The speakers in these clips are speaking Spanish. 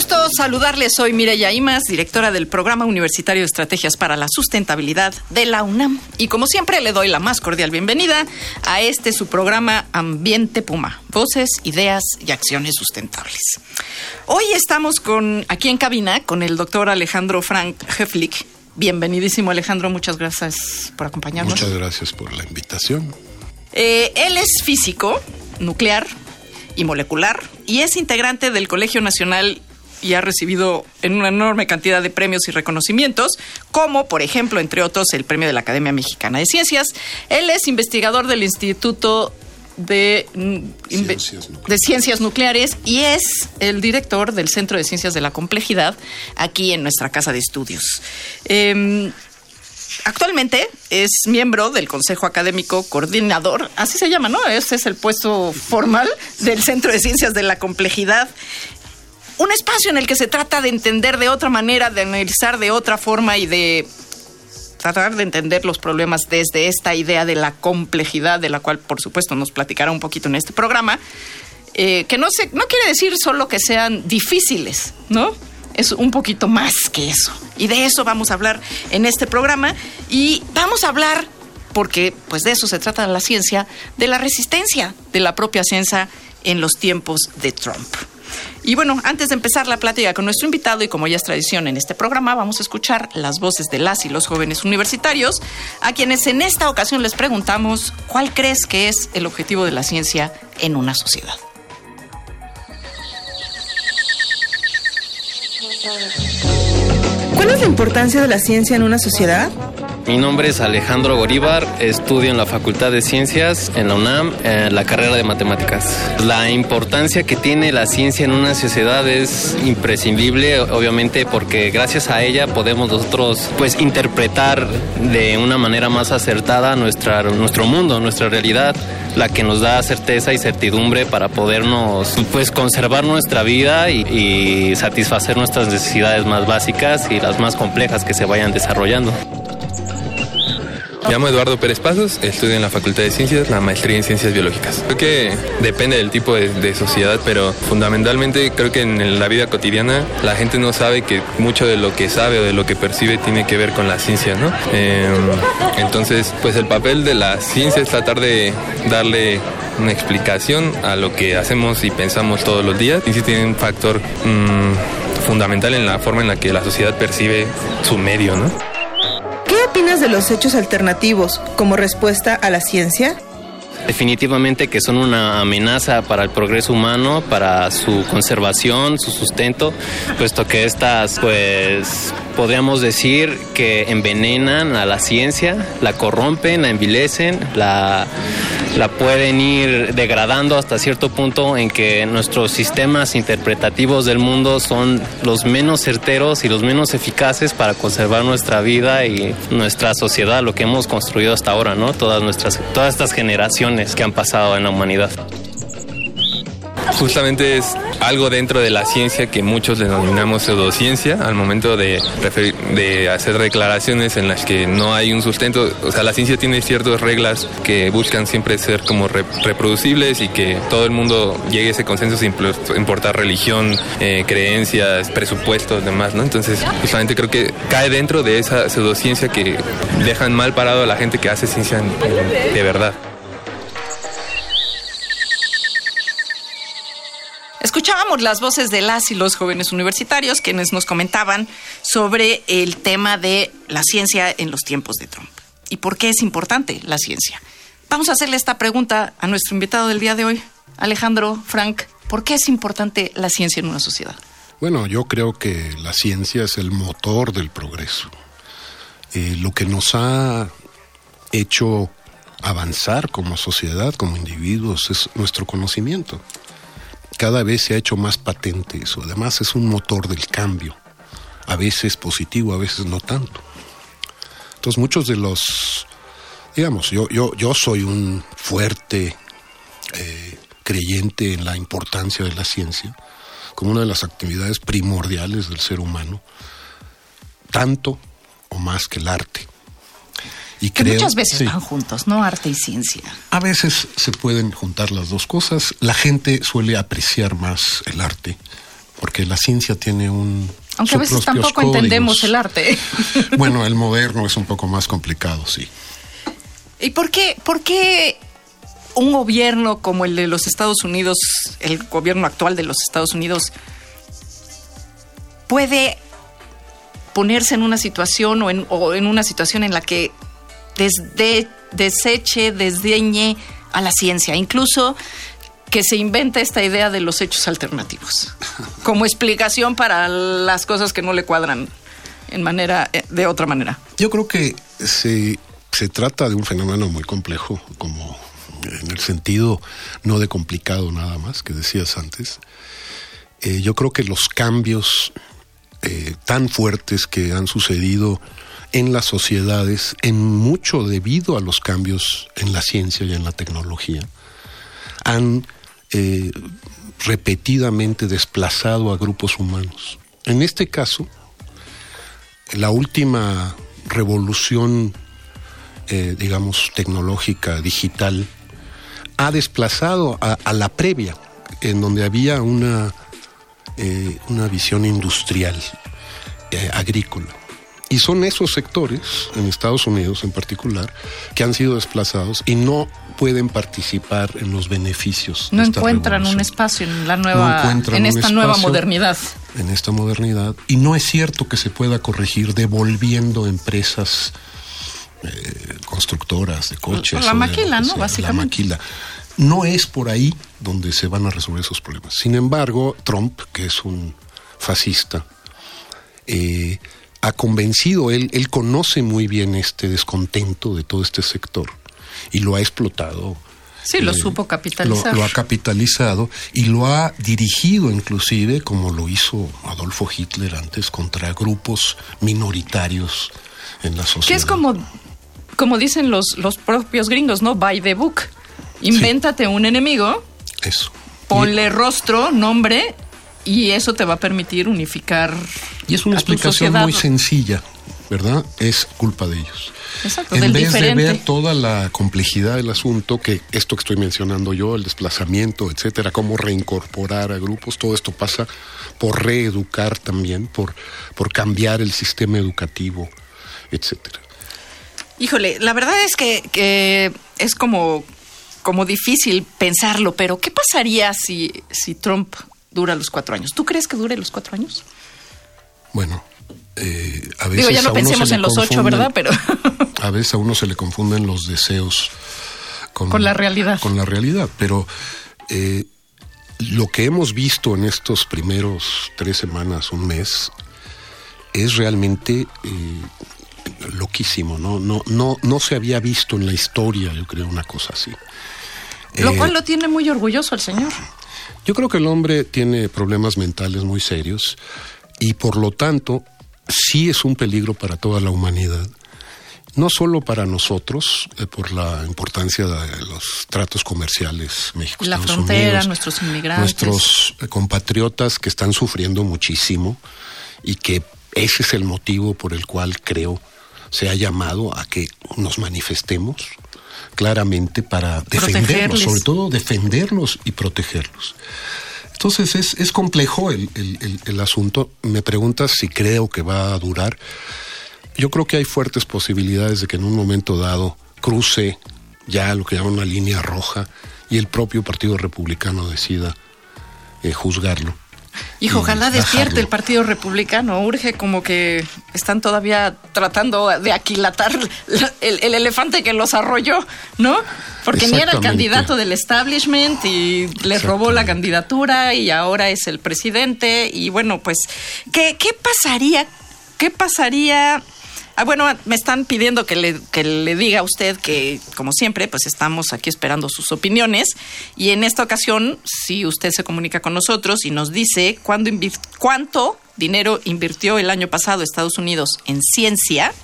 Gusto saludarles. Soy Mireya Imas, directora del Programa Universitario de Estrategias para la Sustentabilidad de la UNAM. Y como siempre, le doy la más cordial bienvenida a este su programa Ambiente Puma: Voces, Ideas y Acciones Sustentables. Hoy estamos con, aquí en cabina con el doctor Alejandro Frank Heflick. Bienvenidísimo, Alejandro. Muchas gracias por acompañarnos. Muchas gracias por la invitación. Eh, él es físico nuclear y molecular y es integrante del Colegio Nacional y ha recibido en una enorme cantidad de premios y reconocimientos, como por ejemplo, entre otros, el premio de la Academia Mexicana de Ciencias. Él es investigador del Instituto de Ciencias de Nucleares. Ciencias Nucleares y es el director del Centro de Ciencias de la Complejidad aquí en nuestra casa de estudios. Em, Actualmente es miembro del Consejo Académico Coordinador, así se llama, ¿no? Ese es el puesto formal del Centro de Ciencias de la Complejidad. Un espacio en el que se trata de entender de otra manera, de analizar de otra forma y de tratar de entender los problemas desde esta idea de la complejidad, de la cual, por supuesto, nos platicará un poquito en este programa. eh, que no, se, no quiere decir solo que sean difíciles, ¿no? Es un poquito más que eso. Y de eso vamos a hablar en este programa. Y vamos a hablar, porque pues de eso se trata la ciencia, de la resistencia de la propia ciencia en los tiempos de Trump. Y bueno, antes de empezar la plática con nuestro invitado y como ya es tradición en este programa, vamos a escuchar las voces de las y los jóvenes universitarios, a quienes en esta ocasión les preguntamos cuál crees que es el objetivo de la ciencia en una sociedad. ¿Cuál es la importancia de la ciencia en una sociedad? Mi nombre es Alejandro Goríbar, estudio en la Facultad de Ciencias en la UNAM, en la carrera de Matemáticas. La importancia que tiene la ciencia en una sociedad es imprescindible, obviamente, porque gracias a ella podemos nosotros pues interpretar de una manera más acertada nuestra, nuestro mundo, nuestra realidad, la que nos da certeza y certidumbre para podernos pues conservar nuestra vida y, y satisfacer nuestras necesidades más básicas y las más complejas que se vayan desarrollando. Me llamo Eduardo Pérez Pasos, estudio en la Facultad de Ciencias, la maestría en Ciencias Biológicas. Creo que depende del tipo de, sociedad, pero fundamentalmente creo que en la vida cotidiana la gente no sabe que mucho de lo que sabe o de lo que percibe tiene que ver con la ciencia, ¿no? Eh, entonces, pues el papel de la ciencia es tratar de darle una explicación a lo que hacemos y pensamos todos los días y sí tiene un factor mm, fundamental en la forma en la que la sociedad percibe su medio, ¿no? ¿Qué opinas de los hechos alternativos como respuesta a la ciencia? Definitivamente que son una amenaza para el progreso humano, para su conservación, su sustento, puesto que estas, pues, podríamos decir que envenenan a la ciencia, la corrompen, la envilecen, la, la pueden ir degradando hasta cierto punto en que nuestros sistemas interpretativos del mundo son los menos certeros y los menos eficaces para conservar nuestra vida y nuestra sociedad, lo que hemos construido hasta ahora, ¿no? Todas nuestras, todas estas generaciones que han pasado en la humanidad. Justamente es algo dentro de la ciencia que muchos denominamos pseudociencia al momento de, de hacer declaraciones en las que no hay un sustento. O sea, la ciencia tiene ciertas reglas que buscan siempre ser como re- reproducibles y que todo el mundo llegue a ese consenso sin importar religión, eh, creencias, presupuestos, demás, ¿no? Entonces, justamente creo que cae dentro de esa pseudociencia que dejan mal parado a la gente que hace ciencia en- de verdad. Las voces de las y los jóvenes universitarios quienes nos comentaban sobre el tema de la ciencia en los tiempos de Trump y por qué es importante la ciencia. Vamos a hacerle esta pregunta a nuestro invitado del día de hoy, Alejandro Frank. ¿Por qué es importante la ciencia en una sociedad? Bueno, yo creo que la ciencia es el motor del progreso. Eh, lo que nos ha hecho avanzar como sociedad, como individuos, es nuestro conocimiento. Cada vez se ha hecho más patente eso. Además es un motor del cambio. A veces positivo, a veces no tanto. Entonces muchos de los, digamos, yo, yo, yo soy un fuerte eh, creyente en la importancia de la ciencia como una de las actividades primordiales del ser humano, tanto o más que el arte. Y que muchas veces van juntos, ¿no? Arte y ciencia. A veces se pueden juntar las dos cosas. La gente suele apreciar más el arte, porque la ciencia tiene un... Aunque a veces tampoco entendemos el arte. bueno, el moderno es un poco más complicado, sí. ¿Y por qué, por qué un gobierno como el de los Estados Unidos, el gobierno actual de los Estados Unidos, puede ponerse en una situación o en, o en una situación en la que desde, deseche, desdeñe a la ciencia, incluso que se inventa esta idea de los hechos alternativos como explicación para las cosas que no le cuadran en manera eh, de otra manera. Yo creo que se, se trata de un fenómeno muy complejo, como en el sentido no de complicado nada más que decías antes. Eh, yo creo que los cambios eh, tan fuertes que han sucedido en las sociedades, en mucho debido a los cambios en la ciencia y en la tecnología, han eh, repetidamente desplazado a grupos humanos. En este caso, la última revolución, eh, digamos, tecnológica, digital, ha desplazado a, la previa, en donde había una, eh, una visión industrial, agrícola. Y son esos sectores, en Estados Unidos en particular, que han sido desplazados y no pueden participar en los beneficios. No encuentran un espacio en la nueva, en esta nueva modernidad. En esta modernidad. Y no es cierto que se pueda corregir devolviendo empresas eh, constructoras de coches. La maquila, ¿no? Básicamente. La maquila. No es por ahí donde se van a resolver esos problemas. Sin embargo, Trump, que es un fascista, eh, ha convencido, él, él conoce muy bien este descontento de todo este sector y lo ha explotado. Sí, lo eh, supo capitalizar. Lo, ha capitalizado y lo ha dirigido inclusive, como lo hizo Adolfo Hitler antes, contra grupos minoritarios en la sociedad. Que es como, como dicen los, los propios gringos, ¿no? By the book. Invéntate un enemigo. Eso. Ponle rostro, nombre y eso te va a permitir unificar. Y es una explicación muy sencilla, ¿verdad? Es culpa de ellos. Exacto, en del vez diferente. de ver toda la complejidad del asunto, que esto que estoy mencionando yo, el desplazamiento, etcétera, cómo reincorporar a grupos, todo esto pasa por reeducar también, por, por cambiar el sistema educativo, etcétera. Híjole, la verdad es que, que es como, como difícil pensarlo, pero ¿qué pasaría si, si Trump dura los cuatro años. ¿Tú crees que dure los cuatro años? Bueno, eh, a veces. Digo, ya no pensemos en los ocho, ¿verdad? Pero. a veces a uno se le confunden los deseos con, la realidad. Con la realidad, pero. Eh, lo que hemos visto en estos primeros tres semanas, un mes, es realmente eh, loquísimo, ¿no? No, no, no se había visto en la historia, yo creo, una cosa así. Lo cual lo tiene muy orgulloso el señor. Yo creo que el hombre tiene problemas mentales muy serios y por lo tanto sí es un peligro para toda la humanidad. No solo para nosotros, eh, por la importancia de los tratos comerciales México, la frontera, nuestros inmigrantes, nuestros eh, compatriotas que están sufriendo muchísimo y que ese es el motivo por el cual creo se ha llamado a que nos manifestemos claramente para defenderlos, sobre todo defenderlos y protegerlos. Entonces es, es complejo el, el, el, asunto. Me preguntas si creo que va a durar. Yo creo que hay fuertes posibilidades de que en un momento dado cruce ya lo que llaman una línea roja y el propio Partido Republicano decida eh, juzgarlo. Hijo, ojalá despierte el Partido Republicano. Urge como que están todavía tratando de aquilatar el, elefante que los arrolló, ¿no? Porque ni era el candidato del establishment y les robó la candidatura y ahora es el presidente. Y bueno, pues, ¿qué, qué pasaría? ¿Qué pasaría? Ah, bueno, me están pidiendo que le, que le diga a usted que, como siempre, pues estamos aquí esperando sus opiniones. Y en esta ocasión, si usted se comunica con nosotros y nos dice cuándo cuánto dinero invirtió el año pasado Estados Unidos en ciencia,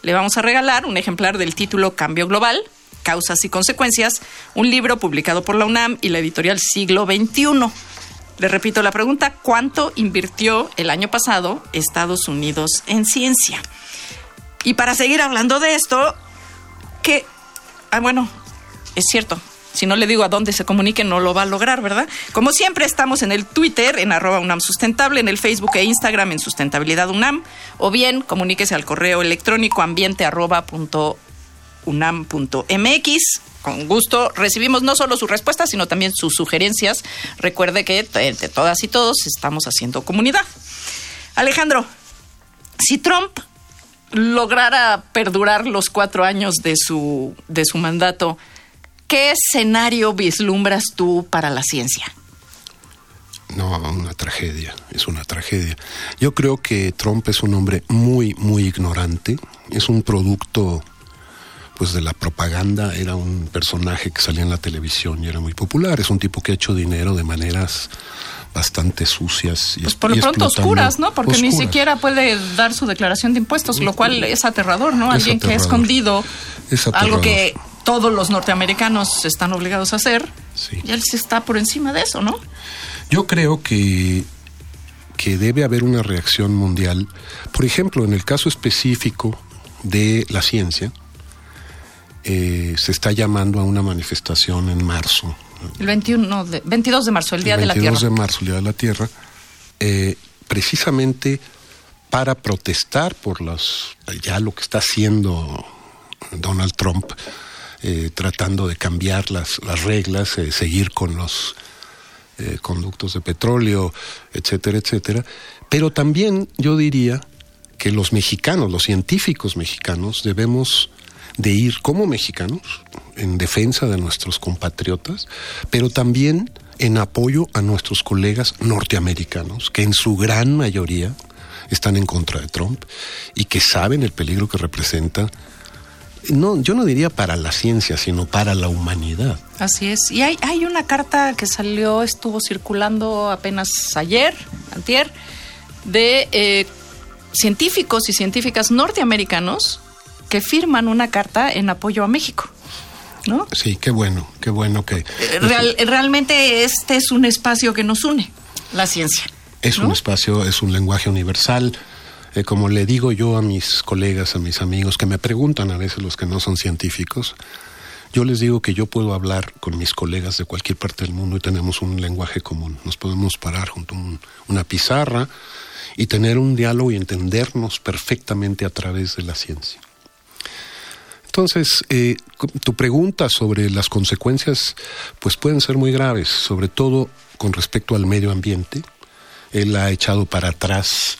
le vamos a regalar un ejemplar del título Cambio Global, Causas y Consecuencias, un libro publicado por la UNAM y la editorial Siglo XXI. Le repito la pregunta, ¿cuánto invirtió el año pasado Estados Unidos en ciencia? Y para seguir hablando de esto, que, ah, bueno, es cierto, si no le digo a dónde se comunique, no lo va a lograr, ¿verdad? Como siempre, estamos en el Twitter, en arroba UNAM Sustentable, en el Facebook e Instagram, en Sustentabilidad UNAM, o bien comuníquese al correo electrónico ambiente. Con gusto recibimos no solo su respuesta, sino también sus sugerencias. Recuerde que entre todas y todos estamos haciendo comunidad. Alejandro, si Trump lograra perdurar los cuatro años de su, de su mandato, ¿qué escenario vislumbras tú para la ciencia? No, una tragedia, es una tragedia. Yo creo que Trump es un hombre muy, muy ignorante, es un producto pues de la propaganda, era un personaje que salía en la televisión y era muy popular, es un tipo que ha hecho dinero de maneras bastante sucias y pues por lo pronto oscuras, ¿no? Porque ni siquiera puede dar su declaración de impuestos, lo cual es aterrador, ¿no? Alguien que ha escondido algo que todos los norteamericanos están obligados a hacer y él se está por encima de eso, ¿no? Yo creo que que debe haber una reacción mundial. Por ejemplo, en el caso específico de la ciencia, eh, se está llamando a una manifestación en marzo. El 21 de, 22 de marzo, el Día de la Tierra. 22 de marzo, el Día de la Tierra, eh, precisamente para protestar por los, ya lo que está haciendo Donald Trump, eh, tratando de cambiar las, las reglas, seguir con los conductos de petróleo, etcétera, etcétera. Pero también yo diría que los mexicanos, los científicos mexicanos, debemos de ir como mexicanos en defensa de nuestros compatriotas, pero también en apoyo a nuestros colegas norteamericanos, que en su gran mayoría están en contra de Trump y que saben el peligro que representa no, yo no diría para la ciencia, sino para la humanidad. Así es. Y hay, hay una carta que salió, estuvo circulando apenas ayer, antier, de eh, científicos y científicas norteamericanos que firman una carta en apoyo a México. ¿No? Sí, qué bueno, qué bueno que... Eh, realmente este es un espacio que nos une, la ciencia. Es un espacio, es un lenguaje universal. Eh, como le digo yo a mis colegas, a mis amigos, que me preguntan a veces los que no son científicos, yo les digo que yo puedo hablar con mis colegas de cualquier parte del mundo y tenemos un lenguaje común. Nos podemos parar junto a una pizarra y tener un diálogo y entendernos perfectamente a través de la ciencia. Entonces, eh, tu pregunta sobre las consecuencias, pues pueden ser muy graves, sobre todo con respecto al medio ambiente. Él ha echado para atrás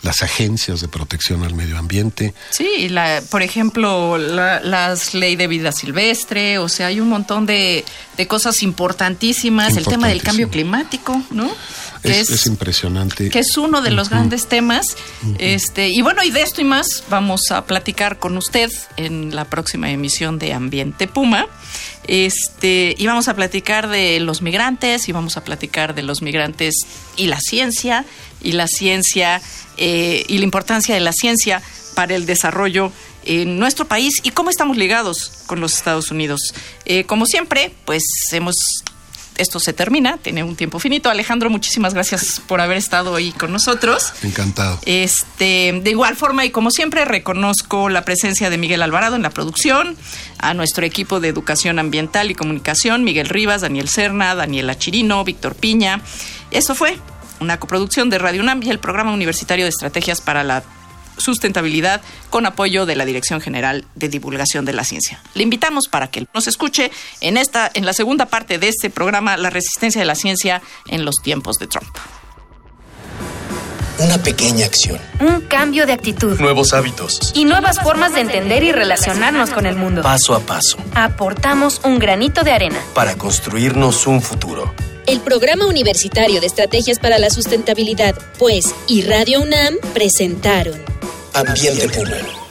las agencias de protección al medio ambiente. Sí, la, por ejemplo, la, las ley de vida silvestre, o sea, hay un montón de, de cosas importantísimas, el tema del cambio climático, ¿no? Es, impresionante. Que es uno de los grandes temas. este, y bueno, y de esto y más vamos a platicar con usted en la próxima emisión de Ambiente Puma. Este, y vamos a platicar de los migrantes, y vamos a platicar de los migrantes y la ciencia, y la ciencia, eh, y la importancia de la ciencia para el desarrollo en nuestro país y cómo estamos ligados con los Estados Unidos. Eh, como siempre, pues hemos esto se termina, tiene un tiempo finito. Alejandro, muchísimas gracias por haber estado ahí con nosotros. Encantado. Este, de igual forma y como siempre reconozco la presencia de Miguel Alvarado en la producción, a nuestro equipo de educación ambiental y comunicación, Miguel Rivas, Daniel Serna, Daniela Chirino, Víctor Piña. Eso fue una coproducción de Radio UNAM y el programa universitario de estrategias para la sustentabilidad con apoyo de la Dirección General de Divulgación de la Ciencia. Le invitamos para que nos escuche en esta en la segunda parte de este programa La resistencia de la ciencia en los tiempos de Trump. Una pequeña acción. Un cambio de actitud. Nuevos hábitos. Y nuevas formas de entender y relacionarnos con el mundo. Paso a paso. Aportamos un granito de arena. Para construirnos un futuro. El Programa Universitario de Estrategias para la Sustentabilidad, pues, y Radio UNAM presentaron Ambiente Puma.